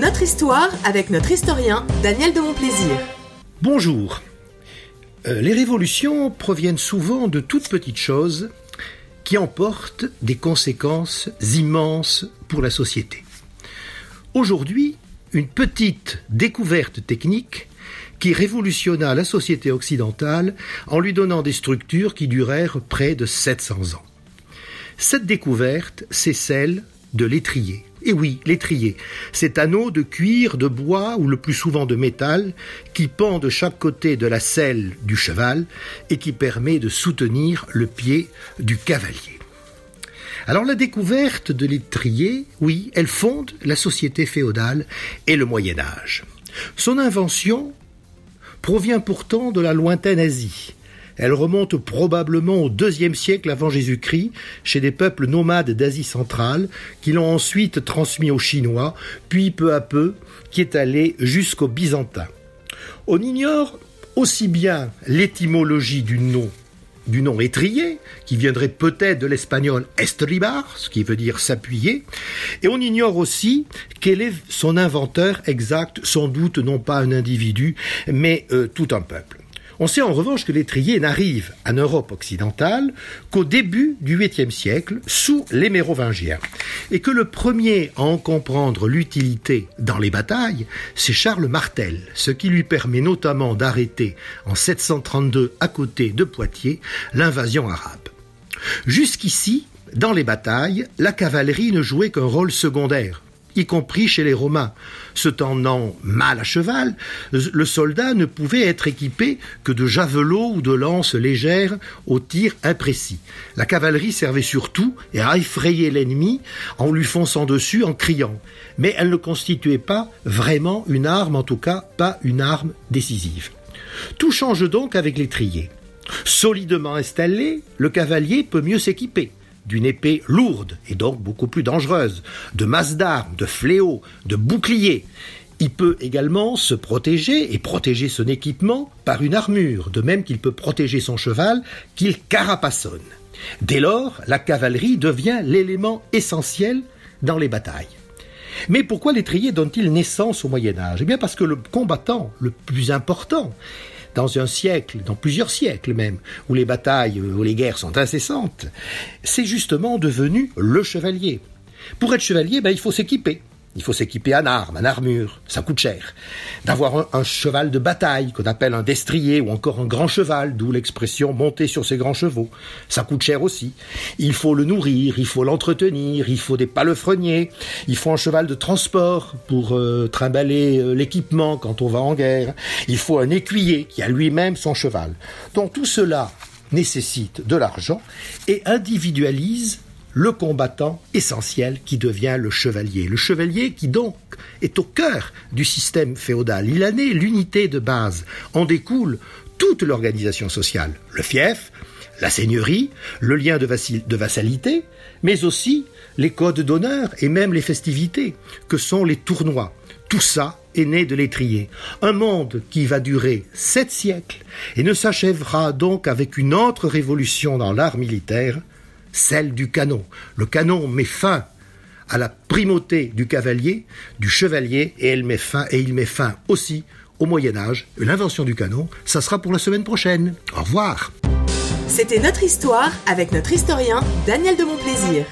Notre histoire avec notre historien Daniel de Montplaisir. Bonjour. Euh, les révolutions proviennent souvent de toutes petites choses qui emportent des conséquences immenses pour la société. Aujourd'hui, une petite découverte technique qui révolutionna la société occidentale en lui donnant des structures qui durèrent près de 700 ans. Cette découverte, c'est celle de l'étrier. Et oui, l'étrier, cet anneau de cuir, de bois ou le plus souvent de métal qui pend de chaque côté de la selle du cheval et qui permet de soutenir le pied du cavalier. Alors la découverte de l'étrier, oui, elle fonde la société féodale et le Moyen Âge. Son invention provient pourtant de la lointaine Asie. Elle remonte probablement au deuxième siècle avant Jésus-Christ chez des peuples nomades d'Asie centrale qui l'ont ensuite transmis aux Chinois, puis peu à peu qui est allé jusqu'aux Byzantins. On ignore aussi bien l'étymologie du nom du nom étrier, qui viendrait peut-être de l'espagnol estribar, ce qui veut dire s'appuyer, et on ignore aussi quel est son inventeur exact, sans doute non pas un individu, mais euh, tout un peuple. On sait en revanche que l'étrier n'arrive en Europe occidentale qu'au début du 8e siècle, sous les Mérovingiens, et que le premier à en comprendre l'utilité dans les batailles, c'est Charles Martel, ce qui lui permet notamment d'arrêter en 732 à côté de Poitiers l'invasion arabe. Jusqu'ici, dans les batailles, la cavalerie ne jouait qu'un rôle secondaire, y compris chez les Romains. Se tendant mal à cheval, le soldat ne pouvait être équipé que de javelots ou de lances légères au tir imprécis. La cavalerie servait surtout à effrayer l'ennemi en lui fonçant dessus en criant. Mais elle ne constituait pas vraiment une arme, en tout cas pas une arme décisive. Tout change donc avec l'étrier. Solidement installé, le cavalier peut mieux s'équiper d'une épée lourde et donc beaucoup plus dangereuse, de masse d'armes, de fléaux, de boucliers. Il peut également se protéger et protéger son équipement par une armure, de même qu'il peut protéger son cheval qu'il carapassonne. Dès lors, la cavalerie devient l'élément essentiel dans les batailles. Mais pourquoi l'étrier donne-t-il naissance au Moyen Âge? Eh bien parce que le combattant le plus important dans un siècle, dans plusieurs siècles même, où les batailles, où les guerres sont incessantes, c'est justement devenu le chevalier. Pour être chevalier, ben, il faut s'équiper. Il faut s'équiper en armes, en armure, ça coûte cher. D'avoir un, cheval de bataille qu'on appelle un destrier ou encore un grand cheval, d'où l'expression monter sur ses grands chevaux, ça coûte cher aussi. Il faut le nourrir, il faut l'entretenir, il faut des palefreniers, il faut un cheval de transport pour euh, trimballer euh, l'équipement quand on va en guerre, il faut un écuyer qui a lui-même son cheval. Donc tout cela nécessite de l'argent et individualise le combattant essentiel qui devient le chevalier. Le chevalier qui donc est au cœur du système féodal. Il a né l'unité de base. En découle toute l'organisation sociale. Le fief, la seigneurie, le lien de, de vassalité, mais aussi les codes d'honneur et même les festivités, que sont les tournois. Tout ça est né de l'étrier. Un monde qui va durer sept siècles et ne s'achèvera donc avec une autre révolution dans l'art militaire, celle du canon. Le canon met fin à la primauté du cavalier, du chevalier, et, elle met fin, et il met fin aussi au Moyen Âge. L'invention du canon, ça sera pour la semaine prochaine. Au revoir. C'était notre histoire avec notre historien Daniel de Montplaisir.